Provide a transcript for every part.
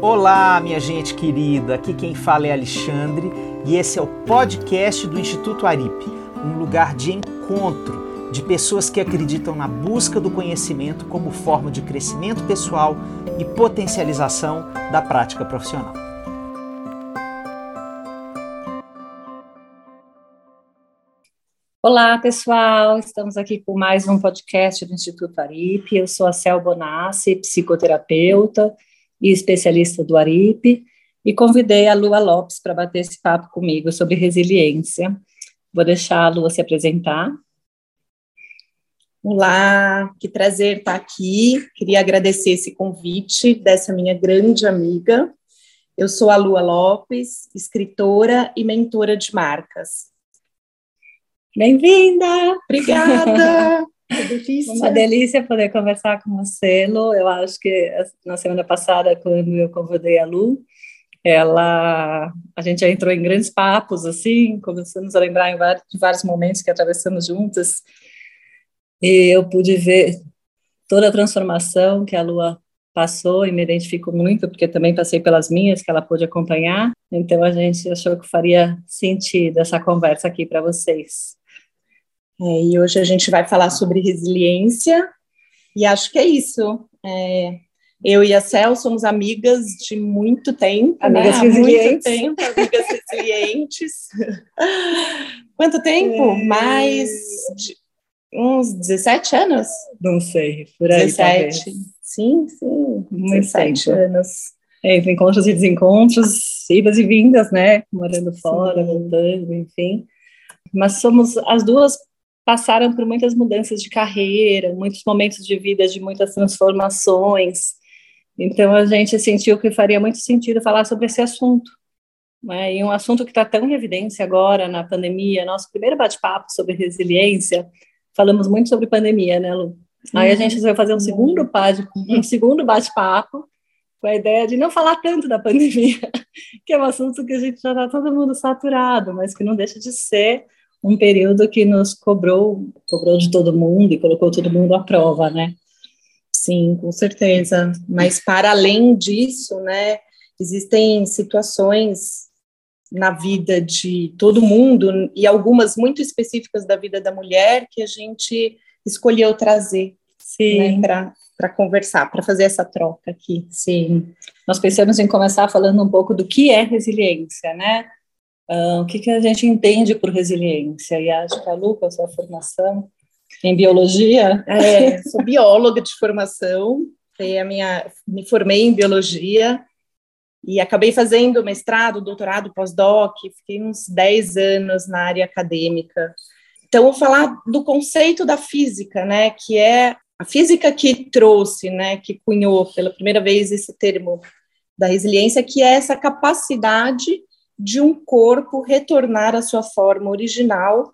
Olá, minha gente querida. Aqui quem fala é Alexandre e esse é o podcast do Instituto Aripe, um lugar de encontro de pessoas que acreditam na busca do conhecimento como forma de crescimento pessoal e potencialização da prática profissional. Olá, pessoal. Estamos aqui com mais um podcast do Instituto Aripe. Eu sou a Cel Bonassi, psicoterapeuta e especialista do ARIP, e convidei a Lua Lopes para bater esse papo comigo sobre resiliência. Vou deixar a Lua se apresentar. Olá, que prazer estar aqui. Queria agradecer esse convite dessa minha grande amiga. Eu sou a Lua Lopes, escritora e mentora de marcas. Bem-vinda! Obrigada! delícia. Uma delícia poder conversar com você, Lu. Eu acho que na semana passada, quando eu convidei a Lu, ela, a gente já entrou em grandes papos, assim, começamos a lembrar vários, de vários momentos que atravessamos juntas, e eu pude ver toda a transformação que a Lua passou e me identifico muito, porque também passei pelas minhas, que ela pôde acompanhar, então a gente achou que faria sentido essa conversa aqui para vocês. É, e hoje a gente vai falar sobre resiliência, e acho que é isso. É, eu e a Cel somos amigas de muito tempo, né? amigas né? resilientes. Muito tempo, amigas resilientes. Quanto tempo? É... Mais de uns 17 anos? Não sei, por aí 17. Talvez. Sim, sim, muito 17 tempo. anos. É, encontros e desencontros, idas e vindas, né? Morando fora, sim. voltando, enfim. Mas somos as duas passaram por muitas mudanças de carreira, muitos momentos de vida de muitas transformações. Então a gente sentiu que faria muito sentido falar sobre esse assunto. Né? E um assunto que está tão em evidência agora na pandemia, nosso primeiro bate-papo sobre resiliência, falamos muito sobre pandemia, né, Lu? Aí a gente resolveu fazer um segundo, um segundo bate-papo com a ideia de não falar tanto da pandemia, que é um assunto que a gente já está todo mundo saturado, mas que não deixa de ser um período que nos cobrou, cobrou de todo mundo e colocou todo mundo à prova, né? Sim, com certeza. Mas para além disso, né, existem situações na vida de todo mundo e algumas muito específicas da vida da mulher que a gente escolheu trazer né, para conversar, para fazer essa troca aqui. Sim. Nós pensamos em começar falando um pouco do que é resiliência, né? Uh, o que, que a gente entende por resiliência? E acho que a Lu, com a sua formação em biologia. É, sou bióloga de formação, a minha, me formei em biologia e acabei fazendo mestrado, doutorado, pós-doc, fiquei uns 10 anos na área acadêmica. Então, vou falar do conceito da física, né, que é a física que trouxe, né, que cunhou pela primeira vez esse termo da resiliência, que é essa capacidade de um corpo retornar à sua forma original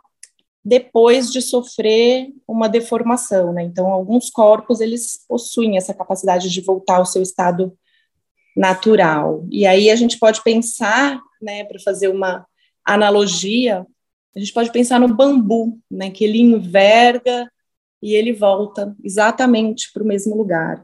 depois de sofrer uma deformação, né? Então, alguns corpos eles possuem essa capacidade de voltar ao seu estado natural. E aí a gente pode pensar, né, para fazer uma analogia, a gente pode pensar no bambu, né, que ele enverga e ele volta exatamente para o mesmo lugar.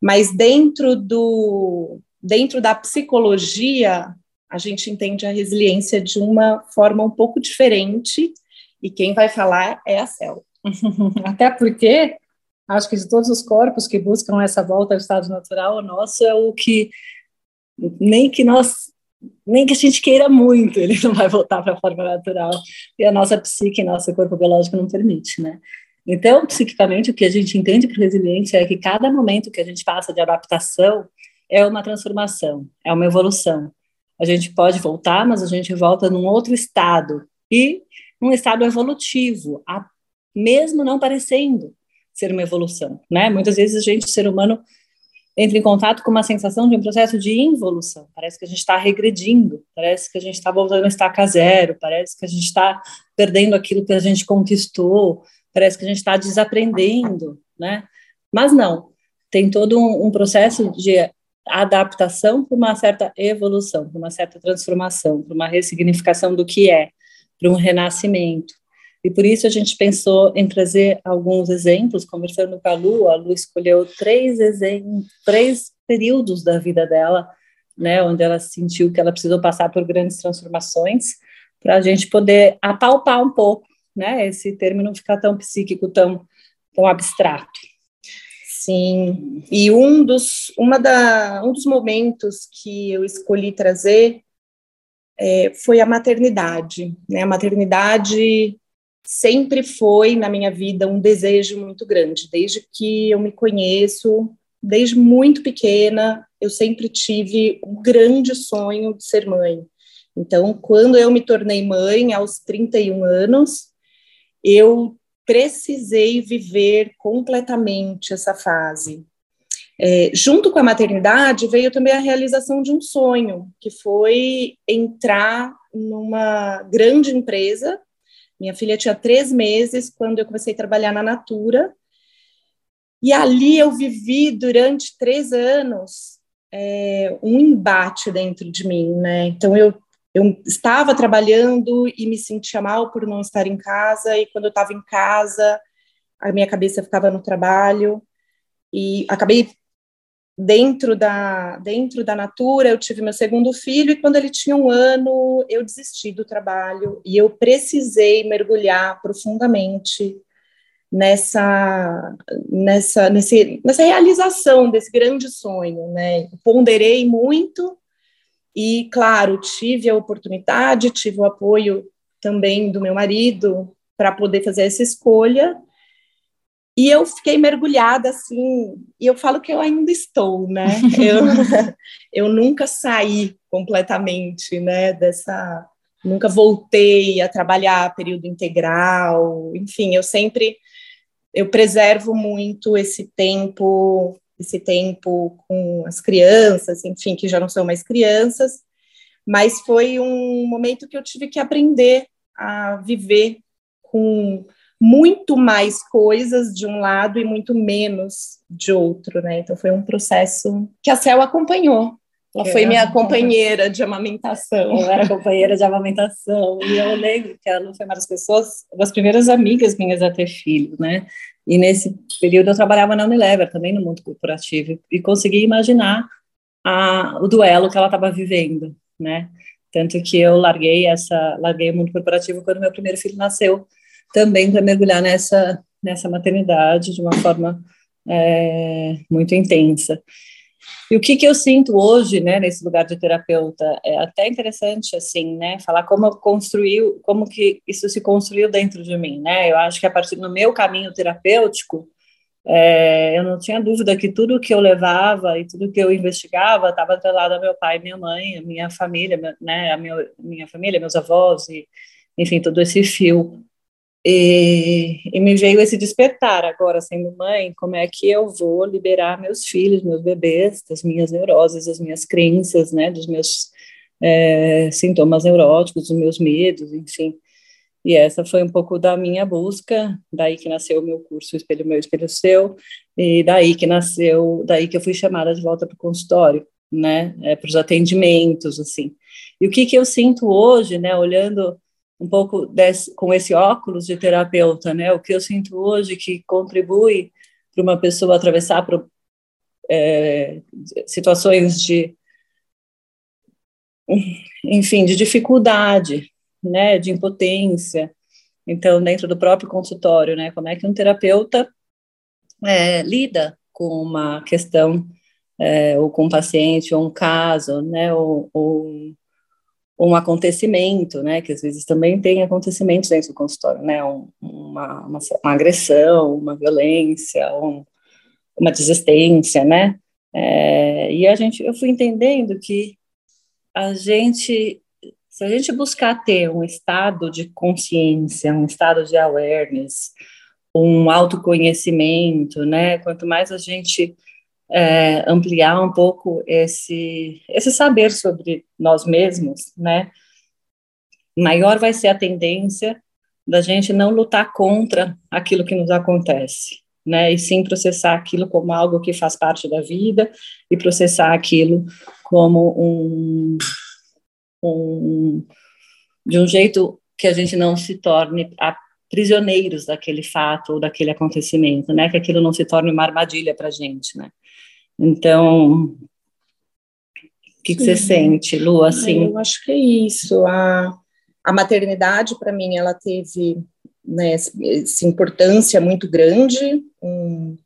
Mas dentro do dentro da psicologia, a gente entende a resiliência de uma forma um pouco diferente, e quem vai falar é a Cel. Até porque acho que de todos os corpos que buscam essa volta ao estado natural, o nosso é o que nem que nós nem que a gente queira muito, ele não vai voltar para a forma natural. E a nossa psique, nosso corpo biológico não permite, né? Então, psiquicamente, o que a gente entende por resiliência é que cada momento que a gente passa de adaptação é uma transformação, é uma evolução a gente pode voltar, mas a gente volta num outro estado e num estado evolutivo, a, mesmo não parecendo ser uma evolução, né? Muitas vezes a gente, ser humano, entra em contato com uma sensação de um processo de involução. Parece que a gente está regredindo, parece que a gente está voltando a estaca zero, parece que a gente está perdendo aquilo que a gente conquistou, parece que a gente está desaprendendo, né? Mas não, tem todo um, um processo de adaptação para uma certa evolução, para uma certa transformação, para uma ressignificação do que é, para um renascimento. E por isso a gente pensou em trazer alguns exemplos, conversando com a Lu, a Lu escolheu três três períodos da vida dela, né, onde ela sentiu que ela precisou passar por grandes transformações, para a gente poder apalpar um pouco, né, esse termo não ficar tão psíquico, tão, tão abstrato. Sim, e um dos, uma da, um dos momentos que eu escolhi trazer é, foi a maternidade. Né? A maternidade sempre foi, na minha vida, um desejo muito grande. Desde que eu me conheço, desde muito pequena, eu sempre tive um grande sonho de ser mãe. Então, quando eu me tornei mãe, aos 31 anos, eu precisei viver completamente essa fase. É, junto com a maternidade veio também a realização de um sonho, que foi entrar numa grande empresa. Minha filha tinha três meses quando eu comecei a trabalhar na Natura, e ali eu vivi durante três anos é, um embate dentro de mim, né? Então eu eu estava trabalhando e me sentia mal por não estar em casa, e quando eu estava em casa, a minha cabeça ficava no trabalho, e acabei dentro da dentro da Natura, eu tive meu segundo filho, e quando ele tinha um ano, eu desisti do trabalho, e eu precisei mergulhar profundamente nessa nessa nesse, nessa realização desse grande sonho, né? Ponderei muito e, claro, tive a oportunidade, tive o apoio também do meu marido para poder fazer essa escolha. E eu fiquei mergulhada assim, e eu falo que eu ainda estou, né? Eu, eu nunca saí completamente, né, dessa. Nunca voltei a trabalhar período integral, enfim, eu sempre. Eu preservo muito esse tempo esse tempo com as crianças, enfim, que já não são mais crianças, mas foi um momento que eu tive que aprender a viver com muito mais coisas de um lado e muito menos de outro, né? Então foi um processo que a Cel acompanhou. Ela foi minha companheira de amamentação. Eu era companheira de amamentação. E eu lembro que ela foi uma das pessoas, das primeiras amigas minhas a ter filho, né? E nesse período eu trabalhava na Unilever, também no mundo corporativo, e consegui imaginar a, o duelo que ela estava vivendo, né? Tanto que eu larguei essa, larguei o mundo corporativo quando meu primeiro filho nasceu, também para mergulhar nessa nessa maternidade de uma forma é, muito intensa. E o que, que eu sinto hoje, né, nesse lugar de terapeuta, é até interessante, assim, né, falar como construiu, como que isso se construiu dentro de mim, né, eu acho que a partir do meu caminho terapêutico, é, eu não tinha dúvida que tudo que eu levava e tudo que eu investigava estava atrelado ao meu pai, minha mãe, minha família, né, a minha, minha família, meus avós e, enfim, todo esse fio e, e, me veio esse despertar agora, sendo mãe, como é que eu vou liberar meus filhos, meus bebês, das minhas neuroses, das minhas crenças, né, dos meus é, sintomas neuróticos, dos meus medos, enfim. E essa foi um pouco da minha busca, daí que nasceu o meu curso Espelho Meu, Espelho Seu, e daí que nasceu, daí que eu fui chamada de volta para o consultório, né, é, para os atendimentos, assim. E o que que eu sinto hoje, né, olhando um pouco desse, com esse óculos de terapeuta, né? O que eu sinto hoje que contribui para uma pessoa atravessar é, situações de, enfim, de dificuldade, né? De impotência. Então, dentro do próprio consultório, né? Como é que um terapeuta é, lida com uma questão é, ou com um paciente ou um caso, né? Ou, ou um acontecimento, né, que às vezes também tem acontecimentos dentro do consultório, né, um, uma, uma, uma, agressão, uma violência, um, uma desistência, né, é, e a gente, eu fui entendendo que a gente, se a gente buscar ter um estado de consciência, um estado de awareness, um autoconhecimento, né, quanto mais a gente é, ampliar um pouco esse, esse saber sobre nós mesmos, né? Maior vai ser a tendência da gente não lutar contra aquilo que nos acontece, né? E sim processar aquilo como algo que faz parte da vida e processar aquilo como um, um de um jeito que a gente não se torne prisioneiros daquele fato ou daquele acontecimento, né? Que aquilo não se torne uma armadilha para gente, né? Então, o que, que você sente, Lu? Assim, eu acho que é isso. A, a maternidade, para mim, ela teve né, essa importância muito grande. Um,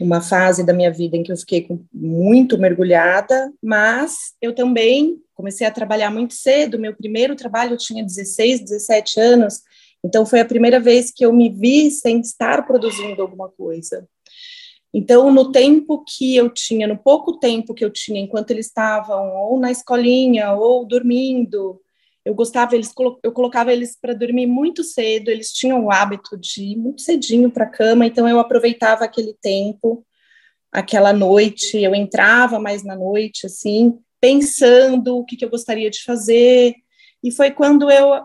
uma fase da minha vida em que eu fiquei muito mergulhada, mas eu também comecei a trabalhar muito cedo. Meu primeiro trabalho eu tinha 16, 17 anos, então foi a primeira vez que eu me vi sem estar produzindo alguma coisa. Então, no tempo que eu tinha, no pouco tempo que eu tinha, enquanto eles estavam ou na escolinha ou dormindo, eu gostava, eles eu colocava eles para dormir muito cedo, eles tinham o hábito de ir muito cedinho para a cama, então eu aproveitava aquele tempo, aquela noite, eu entrava mais na noite, assim, pensando o que, que eu gostaria de fazer, e foi quando eu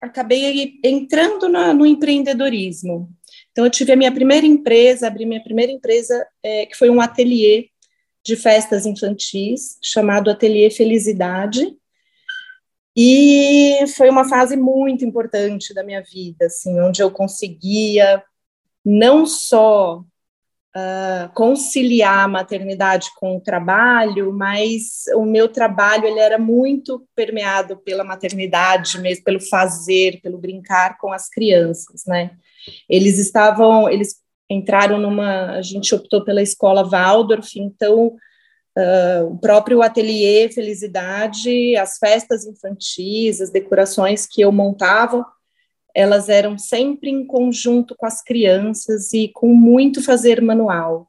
acabei entrando na, no empreendedorismo. Então, eu tive a minha primeira empresa, abri minha primeira empresa, é, que foi um ateliê de festas infantis, chamado Ateliê Felicidade, e foi uma fase muito importante da minha vida, assim, onde eu conseguia não só uh, conciliar a maternidade com o trabalho, mas o meu trabalho ele era muito permeado pela maternidade, mesmo pelo fazer, pelo brincar com as crianças, né? Eles estavam, eles entraram numa, a gente optou pela escola Waldorf, então uh, o próprio ateliê Felicidade, as festas infantis, as decorações que eu montava, elas eram sempre em conjunto com as crianças e com muito fazer manual.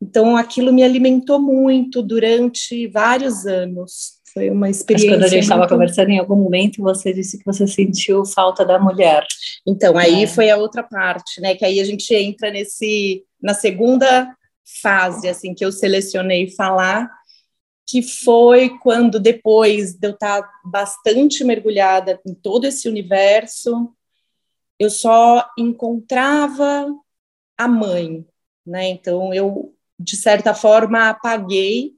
Então, aquilo me alimentou muito durante vários anos. Foi uma experiência. Mas quando a gente estava muito... conversando, em algum momento você disse que você sentiu falta da mulher. Então, aí é. foi a outra parte, né? Que aí a gente entra nesse na segunda fase, assim, que eu selecionei falar, que foi quando depois de eu estar bastante mergulhada em todo esse universo, eu só encontrava a mãe, né? Então eu de certa forma apaguei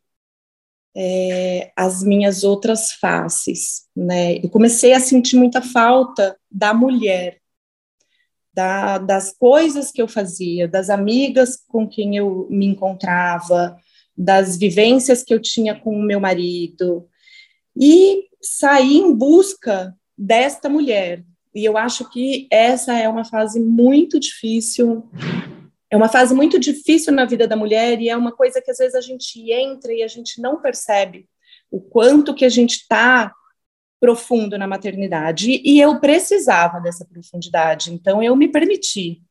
é, as minhas outras faces, né? Eu comecei a sentir muita falta da mulher, da, das coisas que eu fazia, das amigas com quem eu me encontrava, das vivências que eu tinha com o meu marido, e saí em busca desta mulher. E eu acho que essa é uma fase muito difícil é uma fase muito difícil na vida da mulher e é uma coisa que às vezes a gente entra e a gente não percebe o quanto que a gente está profundo na maternidade. E eu precisava dessa profundidade, então eu me permiti.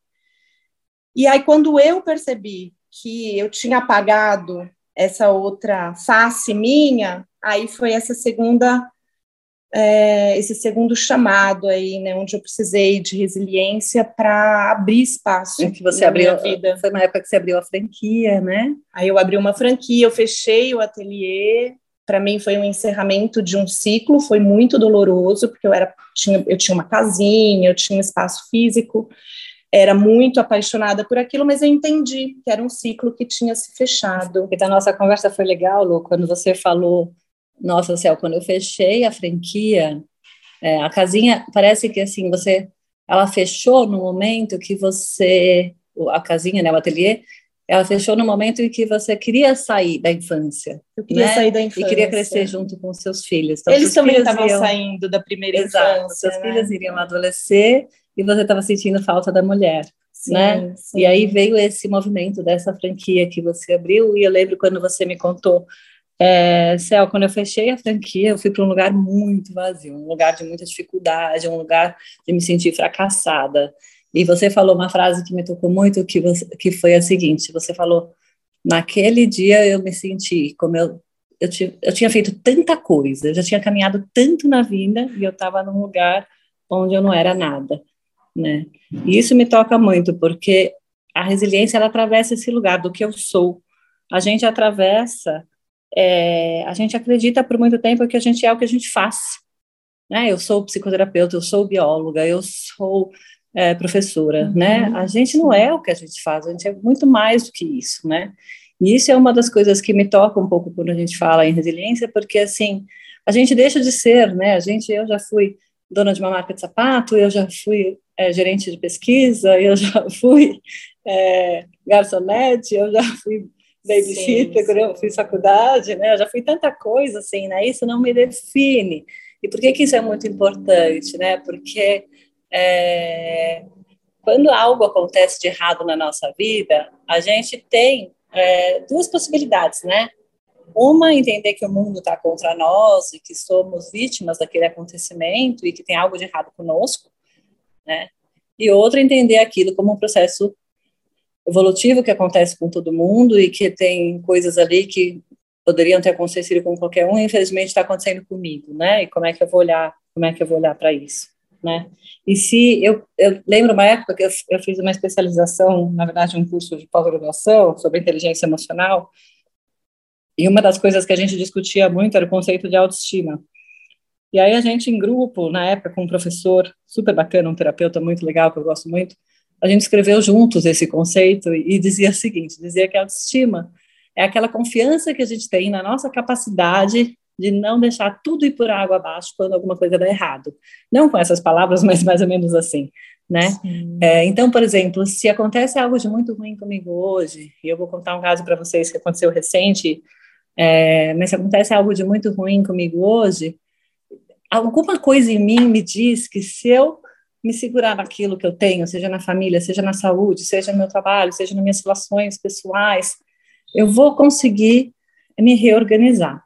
E aí, quando eu percebi que eu tinha apagado essa outra face minha, aí foi essa segunda é, esse segundo chamado aí, né, onde eu precisei de resiliência para abrir espaço. É que você abriu, vida. foi uma época que você abriu a franquia, né? Aí eu abri uma franquia, eu fechei o ateliê. Para mim foi um encerramento de um ciclo, foi muito doloroso porque eu era tinha eu tinha uma casinha, eu tinha um espaço físico, era muito apaixonada por aquilo, mas eu entendi que era um ciclo que tinha se fechado. E da nossa conversa foi legal, Lu, quando você falou nossa céu, quando eu fechei a franquia, é, a casinha parece que assim você, ela fechou no momento que você, a casinha, né, o ateliê, ela fechou no momento em que você queria sair da infância. Eu queria né? sair da infância. E queria crescer junto com seus filhos. Então, Eles também estavam iam... saindo da primeira Exato, infância. Seus né? filhos iriam adolescer e você estava sentindo falta da mulher. Sim, né? Sim. E aí veio esse movimento dessa franquia que você abriu, e eu lembro quando você me contou é, Céu, quando eu fechei a franquia, eu fui para um lugar muito vazio, um lugar de muita dificuldade, um lugar de me sentir fracassada. E você falou uma frase que me tocou muito, que, você, que foi a seguinte: você falou, naquele dia eu me senti como eu, eu, eu tinha feito tanta coisa, eu já tinha caminhado tanto na vida e eu estava num lugar onde eu não era nada, né? E isso me toca muito, porque a resiliência ela atravessa esse lugar do que eu sou. A gente atravessa é, a gente acredita por muito tempo que a gente é o que a gente faz. Né? Eu sou psicoterapeuta, eu sou bióloga, eu sou é, professora, uhum. né? A gente não é o que a gente faz, a gente é muito mais do que isso, né? E isso é uma das coisas que me toca um pouco quando a gente fala em resiliência, porque assim a gente deixa de ser, né? A gente, eu já fui dona de uma marca de sapato, eu já fui é, gerente de pesquisa, eu já fui é, garçonete, eu já fui babysitter, quando eu fiz faculdade, né? Eu já fui tanta coisa assim, né? Isso não me define. E por que, que isso é muito importante, né? Porque é, quando algo acontece de errado na nossa vida, a gente tem é, duas possibilidades, né? Uma, entender que o mundo está contra nós e que somos vítimas daquele acontecimento e que tem algo de errado conosco, né? E outra, entender aquilo como um processo evolutivo que acontece com todo mundo e que tem coisas ali que poderiam ter acontecido com qualquer um, e infelizmente está acontecendo comigo, né? E como é que eu vou olhar, como é que eu vou olhar para isso, né? E se eu, eu lembro uma época que eu, eu fiz uma especialização, na verdade, um curso de pós-graduação sobre inteligência emocional, e uma das coisas que a gente discutia muito era o conceito de autoestima. E aí a gente em grupo, na época, com um professor super bacana, um terapeuta muito legal que eu gosto muito, a gente escreveu juntos esse conceito e dizia o seguinte: dizia que a autoestima é aquela confiança que a gente tem na nossa capacidade de não deixar tudo ir por água abaixo quando alguma coisa dá errado. Não com essas palavras, mas mais ou menos assim, né? É, então, por exemplo, se acontece algo de muito ruim comigo hoje, e eu vou contar um caso para vocês que aconteceu recente, é, mas se acontece algo de muito ruim comigo hoje, alguma coisa em mim me diz que se eu me segurar naquilo que eu tenho, seja na família, seja na saúde, seja no meu trabalho, seja nas minhas relações pessoais, eu vou conseguir me reorganizar.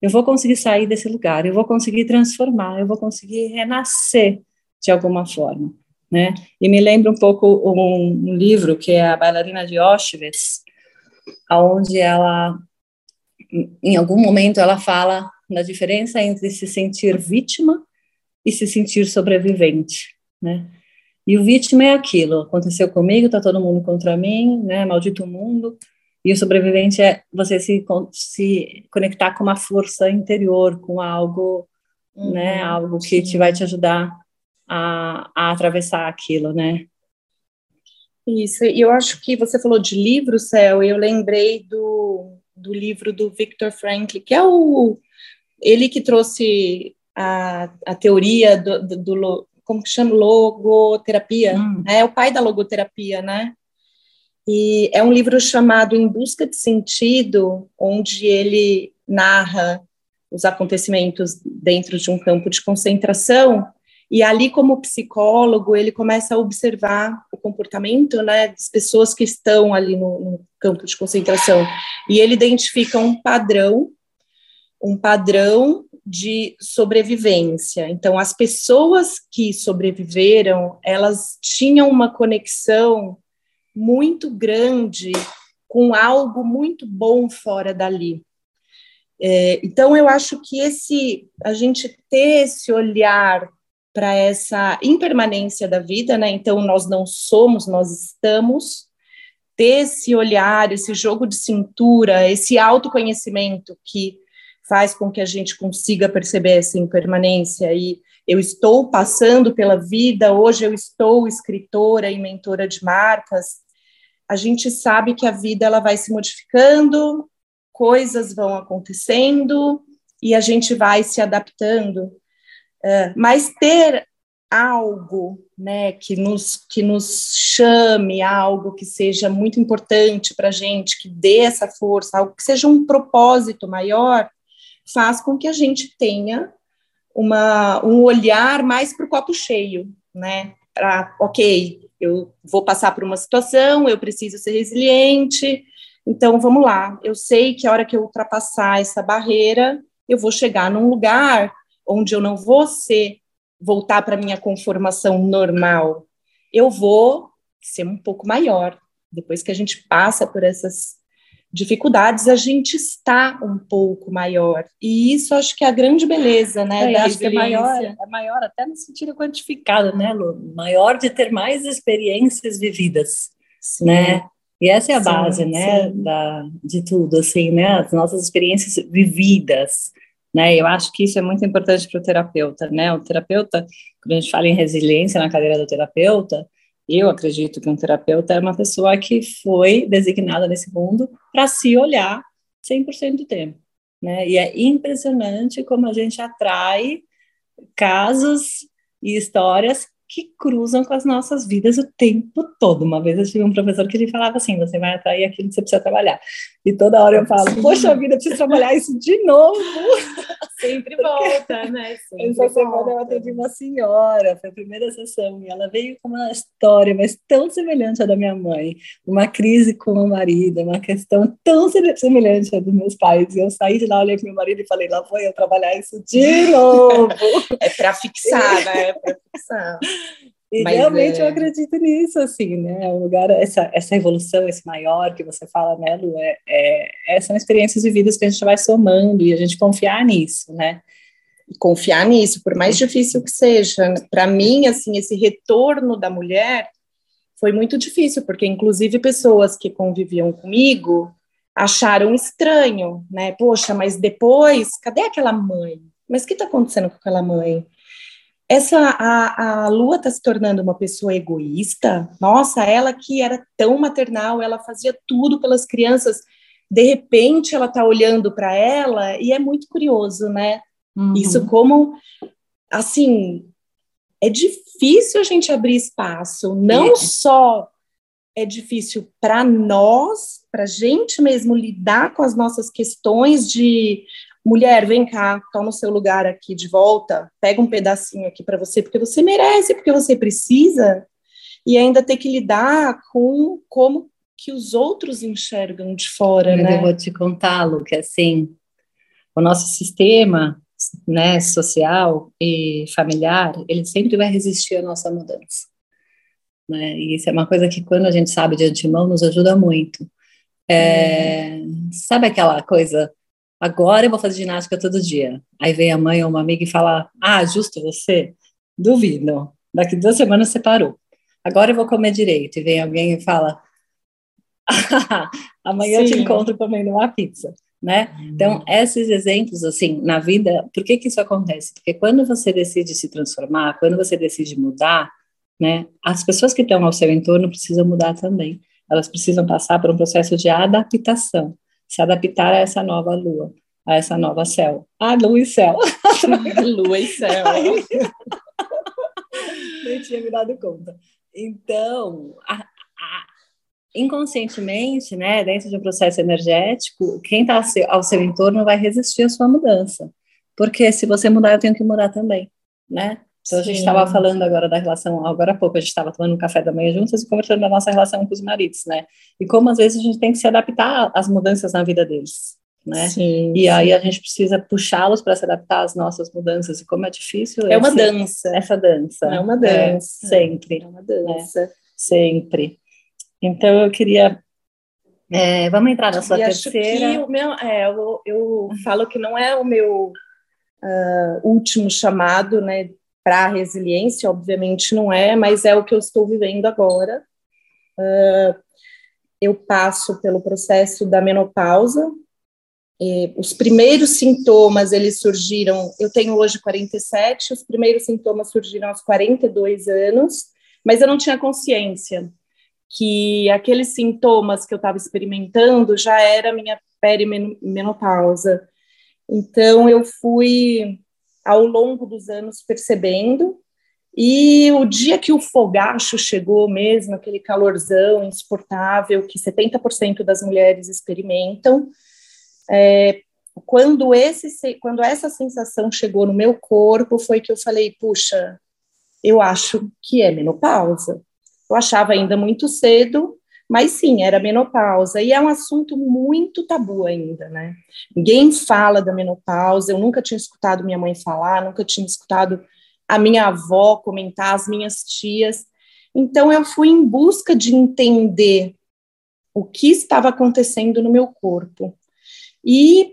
Eu vou conseguir sair desse lugar, eu vou conseguir transformar, eu vou conseguir renascer de alguma forma, né? E me lembra um pouco um, um livro que é a bailarina de Auschwitz, aonde ela em algum momento ela fala da diferença entre se sentir vítima e se sentir sobrevivente né? E o vítima é aquilo, aconteceu comigo, tá todo mundo contra mim, né? Maldito mundo. E o sobrevivente é você se, se conectar com uma força interior, com algo, uhum, né? Algo que te vai te ajudar a, a atravessar aquilo, né? Isso, e eu acho que você falou de livro, Céu, eu lembrei do, do livro do Victor Frankl, que é o ele que trouxe a, a teoria do, do, do como que chama? Logoterapia. Hum. É o pai da logoterapia, né? E é um livro chamado Em Busca de Sentido, onde ele narra os acontecimentos dentro de um campo de concentração. E ali, como psicólogo, ele começa a observar o comportamento né, das pessoas que estão ali no, no campo de concentração. E ele identifica um padrão, um padrão de sobrevivência. Então, as pessoas que sobreviveram, elas tinham uma conexão muito grande com algo muito bom fora dali. É, então, eu acho que esse a gente ter esse olhar para essa impermanência da vida, né? Então, nós não somos, nós estamos. Ter esse olhar, esse jogo de cintura, esse autoconhecimento que faz com que a gente consiga perceber essa impermanência e eu estou passando pela vida, hoje eu estou escritora e mentora de marcas, a gente sabe que a vida ela vai se modificando, coisas vão acontecendo e a gente vai se adaptando. Uh, mas ter algo, né, que nos que nos chame, algo que seja muito importante para a gente, que dê essa força, algo que seja um propósito maior, faz com que a gente tenha uma, um olhar mais para o copo cheio, né? Para, ok, eu vou passar por uma situação, eu preciso ser resiliente, então vamos lá. Eu sei que a hora que eu ultrapassar essa barreira, eu vou chegar num lugar onde eu não vou ser voltar para minha conformação normal. Eu vou ser um pouco maior. Depois que a gente passa por essas dificuldades, a gente está um pouco maior. E isso acho que é a grande beleza, né? É, acho que é maior, é maior até no sentido quantificado, né, Lu? Maior de ter mais experiências vividas, sim. né? E essa é a sim, base, né, da, de tudo, assim, né? As nossas experiências vividas, né? Eu acho que isso é muito importante para o terapeuta, né? O terapeuta, quando a gente fala em resiliência na cadeira do terapeuta, eu acredito que um terapeuta é uma pessoa que foi designada nesse mundo para se olhar 100% do tempo. Né? E é impressionante como a gente atrai casos e histórias que cruzam com as nossas vidas o tempo todo. Uma vez eu tive um professor que ele falava assim: você vai atrair aquilo que você precisa trabalhar. E toda hora eu falo: poxa vida, eu preciso trabalhar isso de novo. Sempre volta, né? Sempre essa semana eu atendi uma senhora, foi a primeira sessão, e ela veio com uma história, mas tão semelhante à da minha mãe. Uma crise com o marido, uma questão tão semelhante à dos meus pais. E eu saí de lá, olhei para meu marido e falei: lá vou eu trabalhar isso de novo. é para fixar, né? É para fixar. E Mas realmente é... eu acredito nisso, assim, né? O lugar, essa, essa evolução, esse maior que você fala, né, Lu, é, é, é, são experiências vividas que a gente vai somando e a gente confiar nisso, né? Confiar nisso, por mais difícil que seja. Para mim, assim, esse retorno da mulher foi muito difícil, porque inclusive pessoas que conviviam comigo acharam estranho, né? Poxa, mas depois, cadê aquela mãe? Mas o que está acontecendo com aquela mãe? Essa a, a Lua está se tornando uma pessoa egoísta. Nossa, ela que era tão maternal, ela fazia tudo pelas crianças. De repente, ela está olhando para ela e é muito curioso, né? Uhum. Isso como assim é difícil a gente abrir espaço. Não é. só é difícil para nós, para a gente mesmo lidar com as nossas questões de mulher, vem cá, toma o seu lugar aqui de volta, pega um pedacinho aqui para você, porque você merece, porque você precisa, e ainda ter que lidar com como que os outros enxergam de fora, Mas né? Eu vou te contar, Lu, que assim, o nosso sistema, né, social e familiar, ele sempre vai resistir à nossa mudança. Né? E isso é uma coisa que quando a gente sabe de antemão nos ajuda muito. É, hum. Sabe aquela coisa agora eu vou fazer ginástica todo dia. Aí vem a mãe ou uma amiga e fala, ah, justo você? Duvido. Daqui duas semanas você parou. Agora eu vou comer direito. E vem alguém e fala, ah, amanhã Sim. eu te encontro comendo uma pizza. Né? Então, uhum. esses exemplos, assim, na vida, por que que isso acontece? Porque quando você decide se transformar, quando você decide mudar, né, as pessoas que estão ao seu entorno precisam mudar também. Elas precisam passar por um processo de adaptação se adaptar a essa nova lua, a essa nova céu. Ah, lua e céu. lua e céu. Nem tinha me dado conta. Então, a, a, inconscientemente, né, dentro de um processo energético, quem está ao, ao seu entorno vai resistir à sua mudança. Porque se você mudar, eu tenho que mudar também, né? Então, a gente estava falando agora da relação, agora há pouco, a gente estava tomando um café da manhã juntas e conversando da nossa relação com os maridos, né? E como às vezes a gente tem que se adaptar às mudanças na vida deles, né? Sim, e sim. aí a gente precisa puxá-los para se adaptar às nossas mudanças, e como é difícil. É esse, uma dança. Essa dança. É uma dança. É, sempre. É uma dança. Né? Sempre. Então, eu queria é, vamos entrar na sua e terceira. Acho que o meu, é, eu, eu falo que não é o meu uh, último chamado, né? Para a resiliência, obviamente não é, mas é o que eu estou vivendo agora. Uh, eu passo pelo processo da menopausa. os primeiros sintomas, eles surgiram, eu tenho hoje 47, os primeiros sintomas surgiram aos 42 anos, mas eu não tinha consciência que aqueles sintomas que eu estava experimentando já era minha perimenopausa. Então, eu fui ao longo dos anos percebendo. E o dia que o fogacho chegou mesmo, aquele calorzão insuportável que 70% das mulheres experimentam, é, quando, esse, quando essa sensação chegou no meu corpo, foi que eu falei, puxa, eu acho que é menopausa. Eu achava ainda muito cedo, mas sim, era menopausa. E é um assunto muito tabu ainda, né? Ninguém fala da menopausa. Eu nunca tinha escutado minha mãe falar, nunca tinha escutado a minha avó comentar, as minhas tias. Então, eu fui em busca de entender o que estava acontecendo no meu corpo. E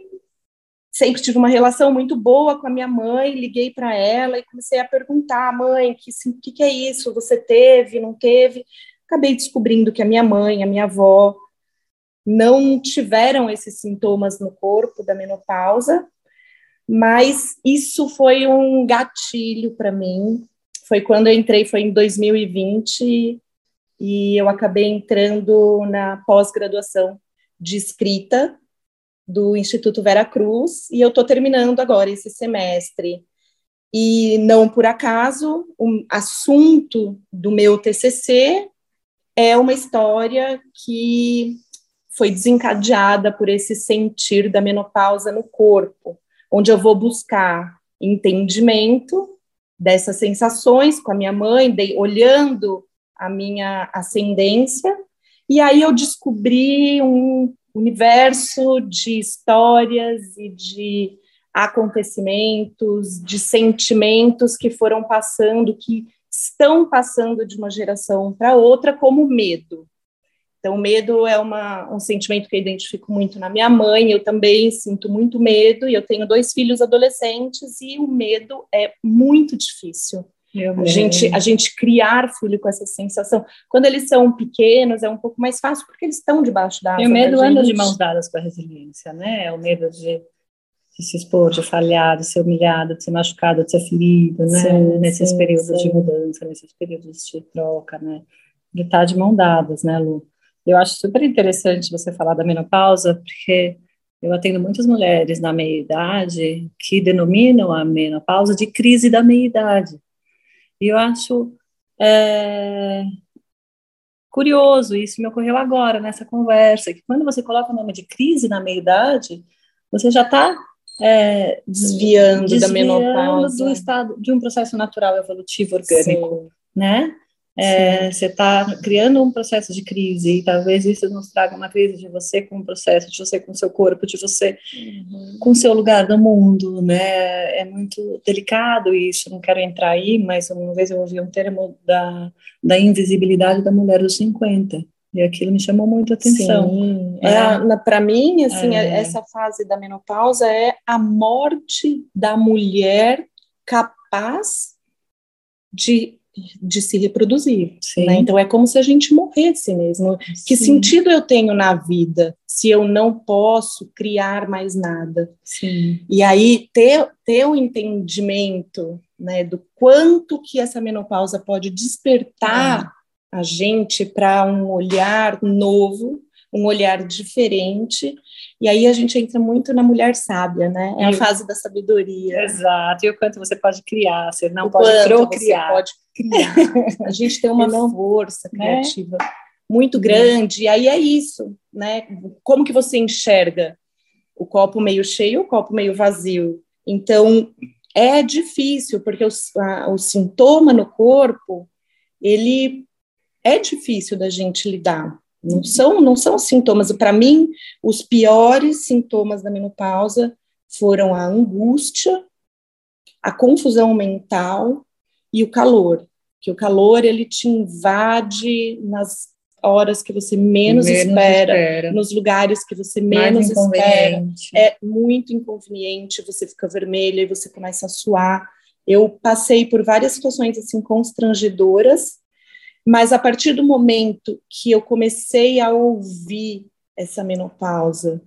sempre tive uma relação muito boa com a minha mãe, liguei para ela e comecei a perguntar, mãe, que, que, que é isso? Você teve, não teve? Acabei descobrindo que a minha mãe, a minha avó, não tiveram esses sintomas no corpo da menopausa, mas isso foi um gatilho para mim. Foi quando eu entrei, foi em 2020, e eu acabei entrando na pós-graduação de escrita do Instituto Vera Cruz, e eu estou terminando agora esse semestre. E não por acaso, o assunto do meu TCC é uma história que foi desencadeada por esse sentir da menopausa no corpo, onde eu vou buscar entendimento dessas sensações com a minha mãe, de, olhando a minha ascendência, e aí eu descobri um universo de histórias e de acontecimentos, de sentimentos que foram passando, que estão passando de uma geração para outra, como medo. Então, medo é uma, um sentimento que eu identifico muito na minha mãe, eu também sinto muito medo, e eu tenho dois filhos adolescentes, e o medo é muito difícil. a gente, a gente criar filho com essa sensação. Quando eles são pequenos, é um pouco mais fácil, porque eles estão debaixo da E o medo anda de mãos dadas com a resiliência, né? É o medo de, de, se expor, de falhar, de ser humilhado, de ser machucado, de ser ferido, né? Sim, nesses sim, períodos sim. de mudança, nesses períodos de troca, né? De estar de mão dadas, né, Lu? Eu acho super interessante você falar da menopausa, porque eu atendo muitas mulheres na meia-idade que denominam a menopausa de crise da meia-idade. E eu acho é, curioso, isso me ocorreu agora nessa conversa, que quando você coloca o nome de crise na meia-idade, você já está é, desviando, desviando, da menopausa. do estado de um processo natural evolutivo orgânico, Sim. né? É, você está criando um processo de crise e talvez isso nos traga uma crise de você com o processo, de você com o seu corpo, de você uhum. com o seu lugar no mundo, né? É muito delicado isso, não quero entrar aí, mas uma vez eu ouvi um termo da, da invisibilidade da mulher dos 50. E aquilo me chamou muito a atenção. Sim. É, Para mim, assim, é. essa fase da menopausa é a morte da mulher capaz de de se reproduzir. Né? Então é como se a gente morresse mesmo. Sim. Que sentido eu tenho na vida se eu não posso criar mais nada? Sim. E aí ter, ter o entendimento né, do quanto que essa menopausa pode despertar é. A gente para um olhar novo, um olhar diferente e aí a gente entra muito na mulher sábia, né? É a fase da sabedoria. Exato. E o quanto você pode criar, você não o pode procriar. Você pode criar. a gente tem uma não, força né? criativa né? muito grande. E aí é isso, né? Como que você enxerga o copo meio cheio, o copo meio vazio? Então é difícil porque o, a, o sintoma no corpo ele é difícil da gente lidar. Não são, não são sintomas. Para mim, os piores sintomas da menopausa foram a angústia, a confusão mental e o calor. Que o calor ele te invade nas horas que você menos, menos espera, espera, nos lugares que você menos espera. É muito inconveniente, você fica vermelha e você começa a suar. Eu passei por várias situações assim constrangedoras mas a partir do momento que eu comecei a ouvir essa menopausa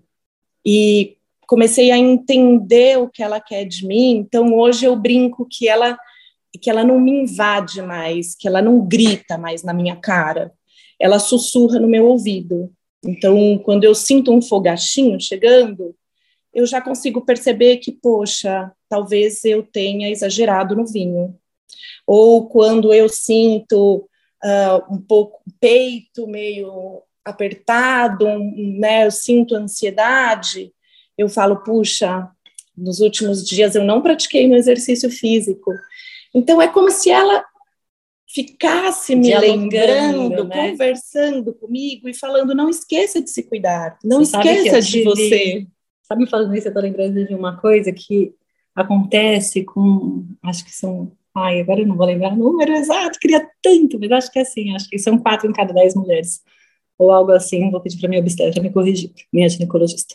e comecei a entender o que ela quer de mim, então hoje eu brinco que ela que ela não me invade mais, que ela não grita mais na minha cara, ela sussurra no meu ouvido. Então, quando eu sinto um fogachinho chegando, eu já consigo perceber que, poxa, talvez eu tenha exagerado no vinho. Ou quando eu sinto uh, um pouco peito meio apertado, né? Eu sinto ansiedade. Eu falo, puxa, nos últimos dias eu não pratiquei meu exercício físico. Então é como se ela ficasse me lembrando, né? conversando comigo e falando: não esqueça de se cuidar, não você esqueça de você. Sabe, falando isso, eu estou lembrando de uma coisa que acontece com, acho que são Ai, agora eu não vou lembrar o número exato, queria tanto, mas acho que é assim, acho que são quatro em cada dez mulheres, ou algo assim, vou pedir para minha obstetra me corrigir, minha ginecologista.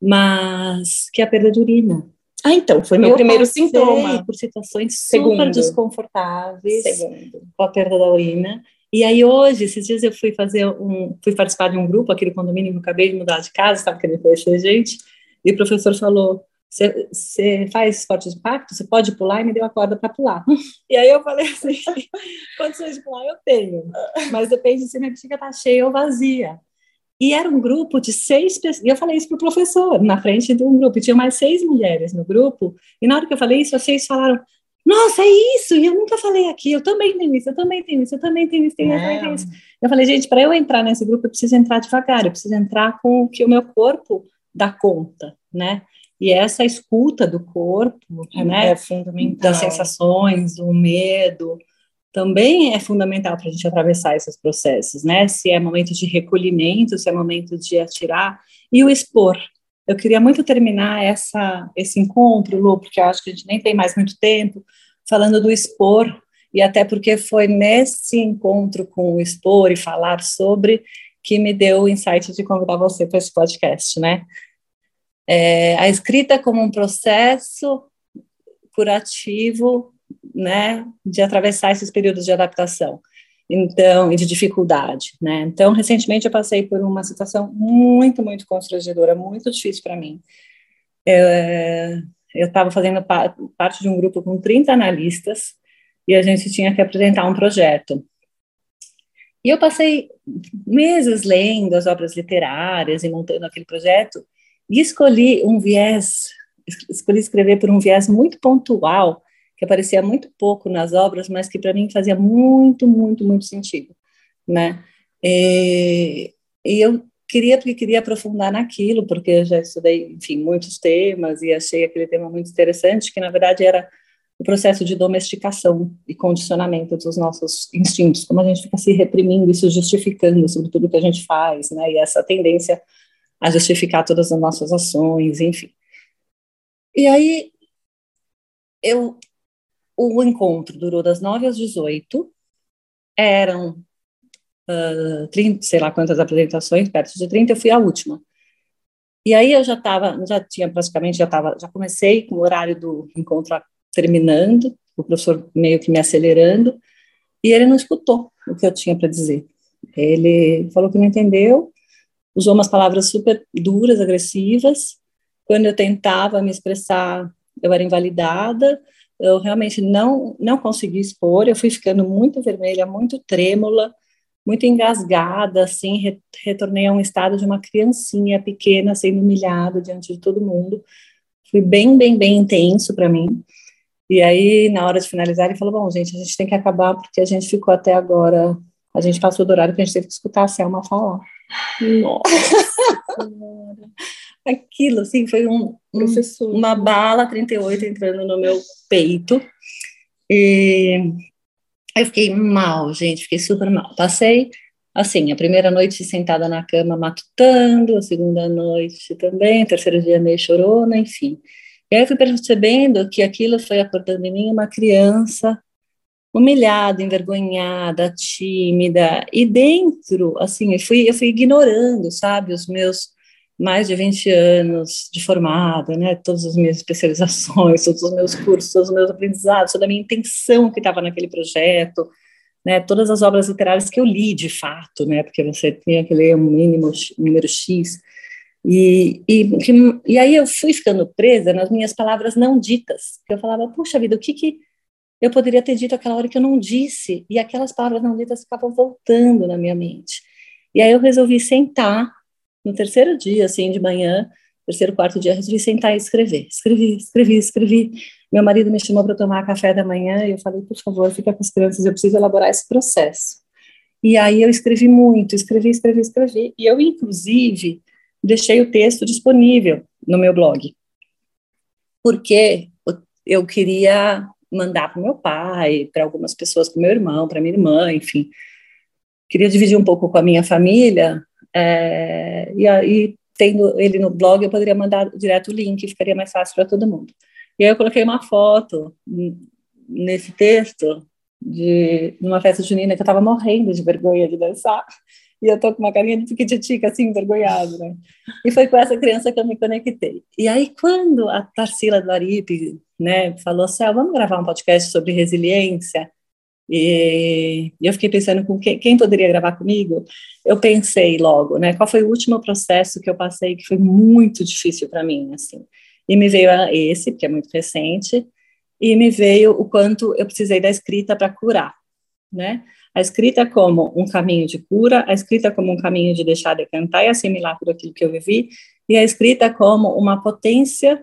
Mas que é a perda de urina. Ah, então, foi meu eu primeiro sintoma. por situações Segundo. super desconfortáveis Segundo. com a perda da urina. E aí hoje, esses dias eu fui fazer um, fui participar de um grupo aqui do condomínio, eu acabei de mudar de casa, estava querendo conhecer gente, e o professor falou, você faz esporte de impacto? Você pode pular? E me deu a corda para pular. E aí eu falei assim: condições de pular eu tenho, mas depende se minha bexiga está cheia ou vazia. E era um grupo de seis pessoas. E eu falei isso para o professor, na frente de um grupo. E tinha mais seis mulheres no grupo. E na hora que eu falei isso, vocês falaram: nossa, é isso, e eu nunca falei aqui, eu também tenho isso, eu também tenho isso, eu também tenho isso, eu também tenho isso. Eu falei, gente, para eu entrar nesse grupo, eu preciso entrar devagar, eu preciso entrar com o que o meu corpo dá conta, né? E essa escuta do corpo, é, né? É fundamental. Das sensações, do medo, também é fundamental para a gente atravessar esses processos, né? Se é momento de recolhimento, se é momento de atirar, e o expor, eu queria muito terminar essa, esse encontro, Lu, porque eu acho que a gente nem tem mais muito tempo, falando do expor, e até porque foi nesse encontro com o expor e falar sobre que me deu o insight de convidar você para esse podcast, né? É, a escrita como um processo curativo, né, de atravessar esses períodos de adaptação então, e de dificuldade, né? Então, recentemente eu passei por uma situação muito, muito constrangedora, muito difícil para mim. Eu estava fazendo pa parte de um grupo com 30 analistas e a gente tinha que apresentar um projeto. E eu passei meses lendo as obras literárias e montando aquele projeto e escolhi um viés, escolhi escrever por um viés muito pontual que aparecia muito pouco nas obras, mas que para mim fazia muito, muito, muito sentido, né? E, e eu queria porque queria aprofundar naquilo, porque eu já estudei, enfim, muitos temas e achei aquele tema muito interessante, que na verdade era o processo de domesticação e condicionamento dos nossos instintos, como a gente fica se reprimindo e se justificando sobre tudo que a gente faz, né? E essa tendência a justificar todas as nossas ações, enfim. E aí eu o encontro durou das 9 às 18, eram uh, 30, sei lá quantas apresentações, perto de 30, eu fui a última. E aí eu já estava, já tinha praticamente, já estava, já comecei com o horário do encontro terminando, o professor meio que me acelerando, e ele não escutou o que eu tinha para dizer. Ele falou que não entendeu, usou umas palavras super duras, agressivas. Quando eu tentava me expressar, eu era invalidada eu realmente não, não consegui expor, eu fui ficando muito vermelha, muito trêmula, muito engasgada, assim, re, retornei a um estado de uma criancinha pequena sendo humilhada diante de todo mundo. Foi bem, bem, bem intenso para mim. E aí, na hora de finalizar, ele falou: Bom, gente, a gente tem que acabar porque a gente ficou até agora. A gente passou do horário que a gente teve que escutar a Selma falar. Nossa! aquilo, assim, foi um, um, uma bala 38 entrando no meu peito. E eu fiquei mal, gente, fiquei super mal. Passei, assim, a primeira noite sentada na cama matutando, a segunda noite também, terceiro dia meio chorona, enfim. E aí eu fui percebendo que aquilo foi acordando em mim uma criança humilhada, envergonhada, tímida, e dentro, assim, eu fui, eu fui ignorando, sabe, os meus mais de 20 anos de formada, né, todas as minhas especializações, todos os meus cursos, todos os meus aprendizados, toda a minha intenção que estava naquele projeto, né, todas as obras literárias que eu li de fato, né, porque você tinha que ler um mínimo um número X, e, e, e aí eu fui ficando presa nas minhas palavras não ditas, que eu falava, puxa vida, o que que eu poderia ter dito aquela hora que eu não disse, e aquelas palavras não ditas ficavam voltando na minha mente. E aí eu resolvi sentar no terceiro dia, assim, de manhã, terceiro, quarto dia, resolvi sentar e escrever. Escrevi, escrevi, escrevi. Meu marido me chamou para tomar café da manhã e eu falei, por favor, fica com as crianças, eu preciso elaborar esse processo. E aí eu escrevi muito, escrevi, escrevi, escrevi. E eu, inclusive, deixei o texto disponível no meu blog. Porque eu queria mandar para meu pai, para algumas pessoas, para meu irmão, para minha irmã, enfim. Queria dividir um pouco com a minha família, é, e aí, tendo ele no blog, eu poderia mandar direto o link, ficaria mais fácil para todo mundo. E aí eu coloquei uma foto nesse texto de numa festa junina que eu estava morrendo de vergonha de dançar. E eu tô com uma carinha de piquititica, assim, envergonhada, né? E foi com essa criança que eu me conectei. E aí, quando a Tarsila do Aripe, né, falou, Céu, vamos gravar um podcast sobre resiliência, e eu fiquei pensando com quem, quem, poderia gravar comigo. Eu pensei logo, né? Qual foi o último processo que eu passei que foi muito difícil para mim, assim. E me veio esse, que é muito recente, e me veio o quanto eu precisei da escrita para curar, né? A escrita como um caminho de cura, a escrita como um caminho de deixar de cantar e assimilar tudo aquilo que eu vivi, e a escrita como uma potência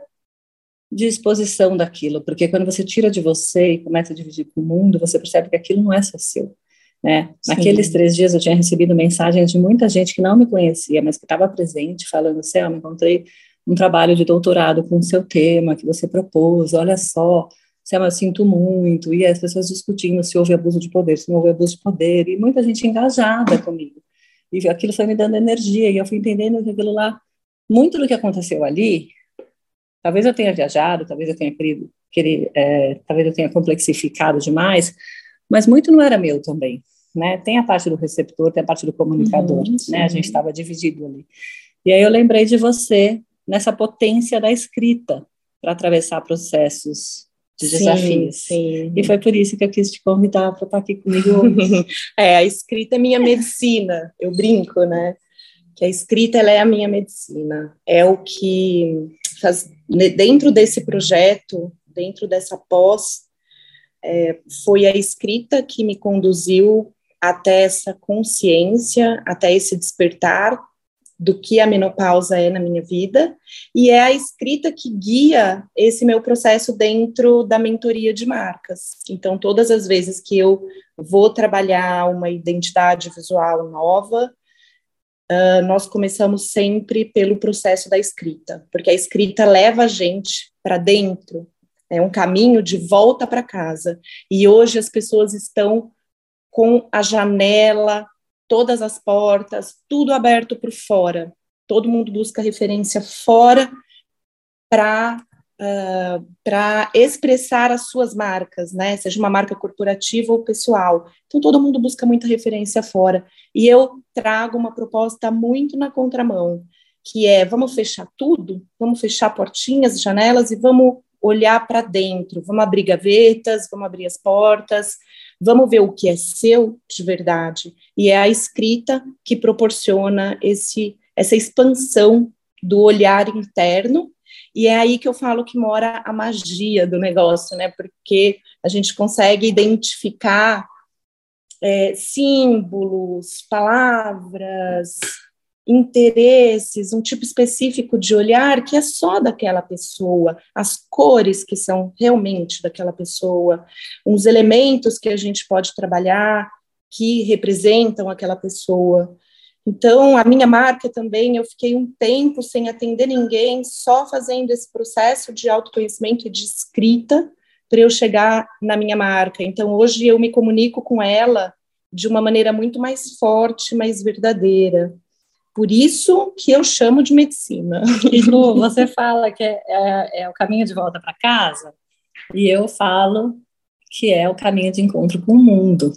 de exposição daquilo, porque quando você tira de você e começa a dividir com o mundo, você percebe que aquilo não é só seu. Né? Naqueles três dias eu tinha recebido mensagens de muita gente que não me conhecia, mas que estava presente, falando: Céu, me encontrei um trabalho de doutorado com o seu tema que você propôs, olha só, Céu, eu sinto muito. E as pessoas discutindo se houve abuso de poder, se não houve abuso de poder, e muita gente engajada comigo. E aquilo foi me dando energia, e eu fui entendendo que aquilo lá, muito do que aconteceu ali, talvez eu tenha viajado, talvez eu tenha querido, querido é, talvez eu tenha complexificado demais, mas muito não era meu também, né? Tem a parte do receptor, tem a parte do comunicador, uhum, né? A gente estava dividido ali. E aí eu lembrei de você nessa potência da escrita para atravessar processos de sim, desafios. Sim. E foi por isso que eu quis te convidar para estar aqui comigo hoje. é, a escrita é minha medicina, eu brinco, né? Que a escrita ela é a minha medicina, é o que faz dentro desse projeto, dentro dessa pós, é, foi a escrita que me conduziu até essa consciência, até esse despertar do que a menopausa é na minha vida, e é a escrita que guia esse meu processo dentro da mentoria de marcas. Então, todas as vezes que eu vou trabalhar uma identidade visual nova, uh, nós começamos sempre pelo processo da escrita, porque a escrita leva a gente para dentro, é um caminho de volta para casa. E hoje as pessoas estão com a janela, todas as portas, tudo aberto por fora. Todo mundo busca referência fora para uh, para expressar as suas marcas, né? Seja uma marca corporativa ou pessoal. Então todo mundo busca muita referência fora. E eu trago uma proposta muito na contramão, que é vamos fechar tudo, vamos fechar portinhas, janelas e vamos olhar para dentro, vamos abrir gavetas, vamos abrir as portas, vamos ver o que é seu de verdade. E é a escrita que proporciona esse, essa expansão do olhar interno. E é aí que eu falo que mora a magia do negócio, né? Porque a gente consegue identificar é, símbolos, palavras, interesses, um tipo específico de olhar que é só daquela pessoa, as cores que são realmente daquela pessoa, uns elementos que a gente pode trabalhar que representam aquela pessoa. Então, a minha marca também, eu fiquei um tempo sem atender ninguém, só fazendo esse processo de autoconhecimento e de escrita para eu chegar na minha marca. Então, hoje eu me comunico com ela de uma maneira muito mais forte, mais verdadeira. Por isso que eu chamo de medicina. E Lu, você fala que é, é, é o caminho de volta para casa, e eu falo que é o caminho de encontro com o mundo.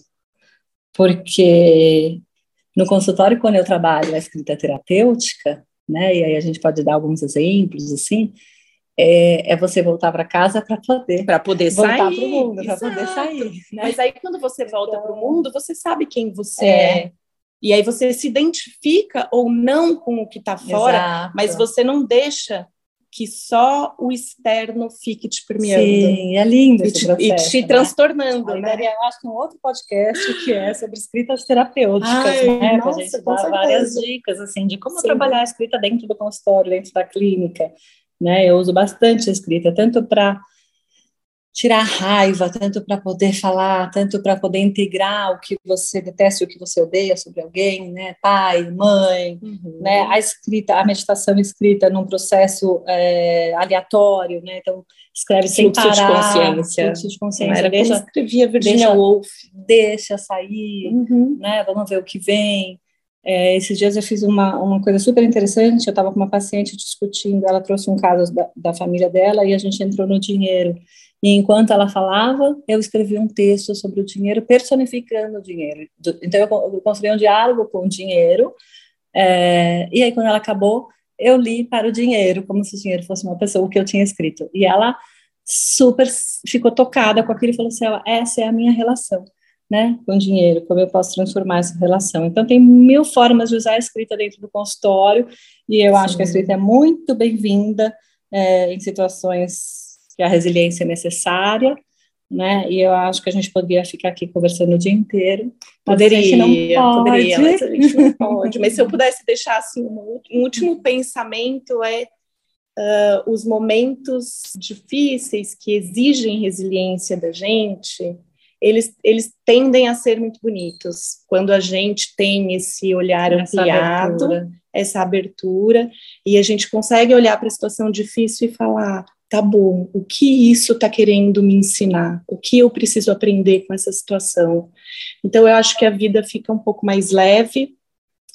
Porque no consultório, quando eu trabalho a escrita terapêutica, né, e aí a gente pode dar alguns exemplos, assim, é, é você voltar para casa para poder para poder voltar para o mundo, para poder sair. Né? Mas aí quando você volta então, para o mundo, você sabe quem você é. é. E aí você se identifica ou não com o que está fora, Exato. mas você não deixa que só o externo fique te permeando. Sim, é lindo esse e te, processo, e te né? transtornando. Né? eu acho que um outro podcast que é sobre escritas terapêuticas, Ai, né? Nossa, a gente dá várias dicas, assim, de como Sim. trabalhar a escrita dentro do consultório, dentro da clínica, né? Eu uso bastante a escrita, tanto para tirar raiva, tanto para poder falar, tanto para poder integrar o que você detesta e o que você odeia sobre alguém, né? Pai, mãe, uhum. né? A escrita, a meditação escrita num processo é, aleatório, né? Então escreve sem fluxo parar, de consciência, fluxo de consciência. Era deixa, como escrevia Virginia deixa, Woolf, deixa sair, uhum. né? Vamos ver o que vem. É, esses dias eu fiz uma, uma coisa super interessante. Eu estava com uma paciente discutindo, ela trouxe um caso da, da família dela e a gente entrou no dinheiro. E enquanto ela falava, eu escrevi um texto sobre o dinheiro, personificando o dinheiro. Então, eu construí um diálogo com o dinheiro, é, e aí, quando ela acabou, eu li para o dinheiro, como se o dinheiro fosse uma pessoa, o que eu tinha escrito. E ela super ficou tocada com aquilo e falou assim: essa é a minha relação. Né, com dinheiro, como eu posso transformar essa relação. Então, tem mil formas de usar a escrita dentro do consultório, e eu Sim. acho que a escrita é muito bem-vinda é, em situações que a resiliência é necessária, né? E eu acho que a gente poderia ficar aqui conversando o dia inteiro. Poderia, não pode. poderia, mas a gente não pode. mas se eu pudesse deixar assim um, um último pensamento é uh, os momentos difíceis que exigem resiliência da gente, eles, eles tendem a ser muito bonitos quando a gente tem esse olhar essa ampliado, abertura. essa abertura, e a gente consegue olhar para a situação difícil e falar: tá bom, o que isso está querendo me ensinar? O que eu preciso aprender com essa situação? Então, eu acho que a vida fica um pouco mais leve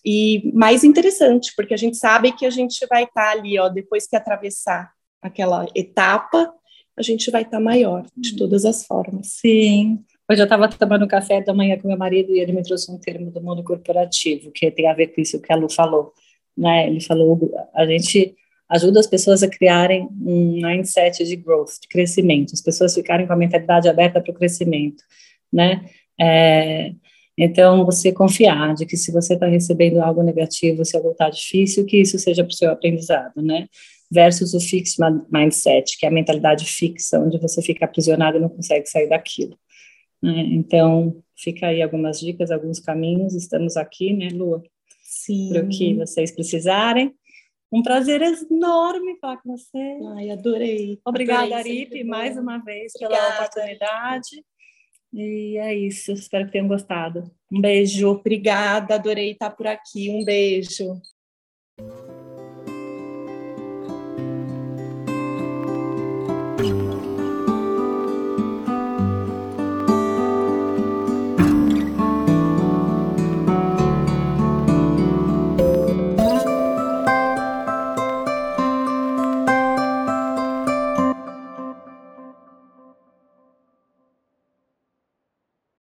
e mais interessante, porque a gente sabe que a gente vai estar tá ali, ó, depois que atravessar aquela etapa, a gente vai estar tá maior, de todas as formas. Sim, Hoje eu estava tomando café da manhã com meu marido e ele me trouxe um termo do mundo corporativo, que tem a ver com isso que a Lu falou. Né? Ele falou, a gente ajuda as pessoas a criarem um mindset de growth, de crescimento, as pessoas ficarem com a mentalidade aberta para o crescimento, né? É, então, você confiar de que se você está recebendo algo negativo, se algo está difícil, que isso seja para o seu aprendizado, né? Versus o fixed mindset, que é a mentalidade fixa, onde você fica aprisionado e não consegue sair daquilo. Né? Então, fica aí algumas dicas, alguns caminhos. Estamos aqui, né, Lua? Sim. Para o que vocês precisarem. Um prazer enorme falar com você. Ai, adorei. Obrigada, Aripe, mais uma vez Obrigada. pela oportunidade. E é isso, espero que tenham gostado. Um beijo. Obrigada, adorei estar por aqui. Um beijo.